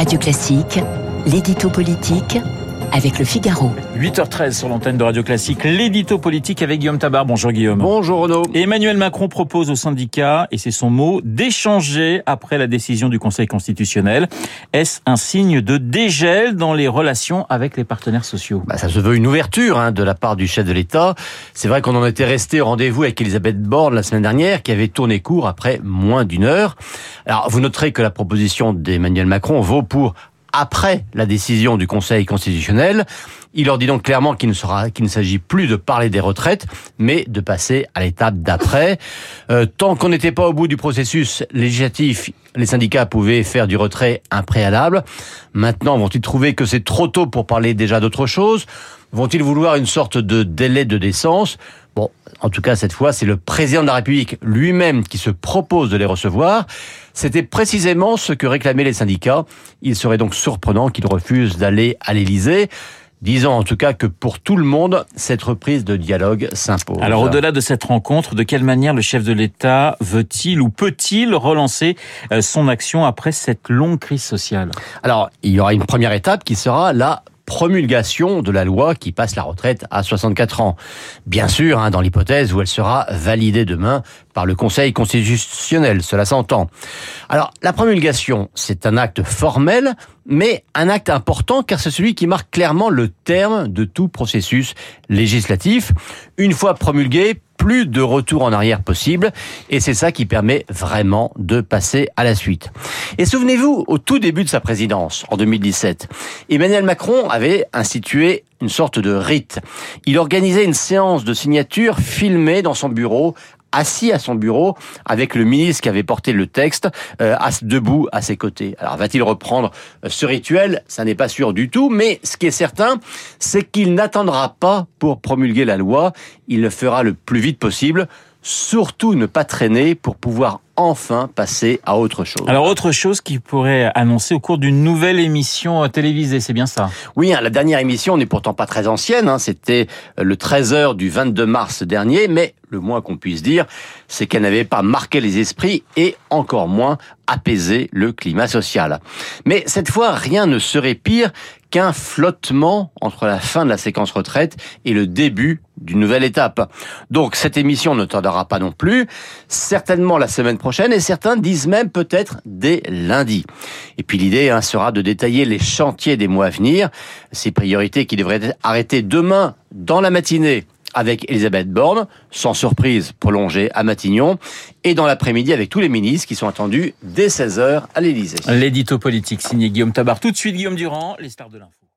Radio Classique, l'édito politique avec le Figaro. 8h13 sur l'antenne de Radio Classique, l'édito politique avec Guillaume Tabar. Bonjour Guillaume. Bonjour Renaud. Emmanuel Macron propose aux syndicats, et c'est son mot, d'échanger après la décision du Conseil constitutionnel. Est-ce un signe de dégel dans les relations avec les partenaires sociaux? Bah, Ça se veut une ouverture hein, de la part du chef de l'État. C'est vrai qu'on en était resté au rendez-vous avec Elisabeth Borne la semaine dernière, qui avait tourné court après moins d'une heure. Alors vous noterez que la proposition d'Emmanuel Macron vaut pour après la décision du Conseil constitutionnel. Il leur dit donc clairement qu'il ne s'agit plus de parler des retraites, mais de passer à l'étape d'après. Euh, tant qu'on n'était pas au bout du processus législatif, les syndicats pouvaient faire du retrait impréalable. Maintenant, vont-ils trouver que c'est trop tôt pour parler déjà d'autre chose? Vont-ils vouloir une sorte de délai de décence? Bon, en tout cas, cette fois, c'est le président de la République lui-même qui se propose de les recevoir. C'était précisément ce que réclamaient les syndicats. Il serait donc surprenant qu'ils refusent d'aller à l'Élysée. Disons en tout cas que pour tout le monde, cette reprise de dialogue s'impose. Alors au-delà de cette rencontre, de quelle manière le chef de l'État veut-il ou peut-il relancer euh, son action après cette longue crise sociale? Alors il y aura une première étape qui sera la promulgation de la loi qui passe la retraite à 64 ans. Bien sûr, hein, dans l'hypothèse où elle sera validée demain par le Conseil constitutionnel, cela s'entend. Alors, la promulgation, c'est un acte formel, mais un acte important car c'est celui qui marque clairement le terme de tout processus législatif. Une fois promulgué, plus de retour en arrière possible et c'est ça qui permet vraiment de passer à la suite. Et souvenez-vous, au tout début de sa présidence, en 2017, Emmanuel Macron avait institué une sorte de rite. Il organisait une séance de signature filmée dans son bureau assis à son bureau avec le ministre qui avait porté le texte euh, debout à ses côtés. Alors va-t-il reprendre euh, ce rituel? Ça n'est pas sûr du tout, mais ce qui est certain, c'est qu'il n'attendra pas pour promulguer la loi, il le fera le plus vite possible surtout ne pas traîner pour pouvoir enfin passer à autre chose. Alors autre chose qui pourrait annoncer au cours d'une nouvelle émission euh, télévisée, c'est bien ça? Oui, hein, la dernière émission n'est pourtant pas très ancienne, hein, c'était le 13h du 22 mars dernier, mais le moins qu'on puisse dire, c'est qu'elle n'avait pas marqué les esprits et encore moins apaisé le climat social. Mais cette fois, rien ne serait pire qu'un flottement entre la fin de la séquence retraite et le début d'une nouvelle étape. Donc cette émission ne tardera pas non plus, certainement la semaine prochaine, et certains disent même peut-être dès lundi. Et puis l'idée hein, sera de détailler les chantiers des mois à venir, ces priorités qui devraient être arrêtées demain dans la matinée avec Elisabeth Borne, sans surprise prolongée à Matignon, et dans l'après-midi avec tous les ministres qui sont attendus dès 16h à l'Élysée. L'édito politique signé Guillaume Tabar. Tout de suite Guillaume Durand, les stars de l'info.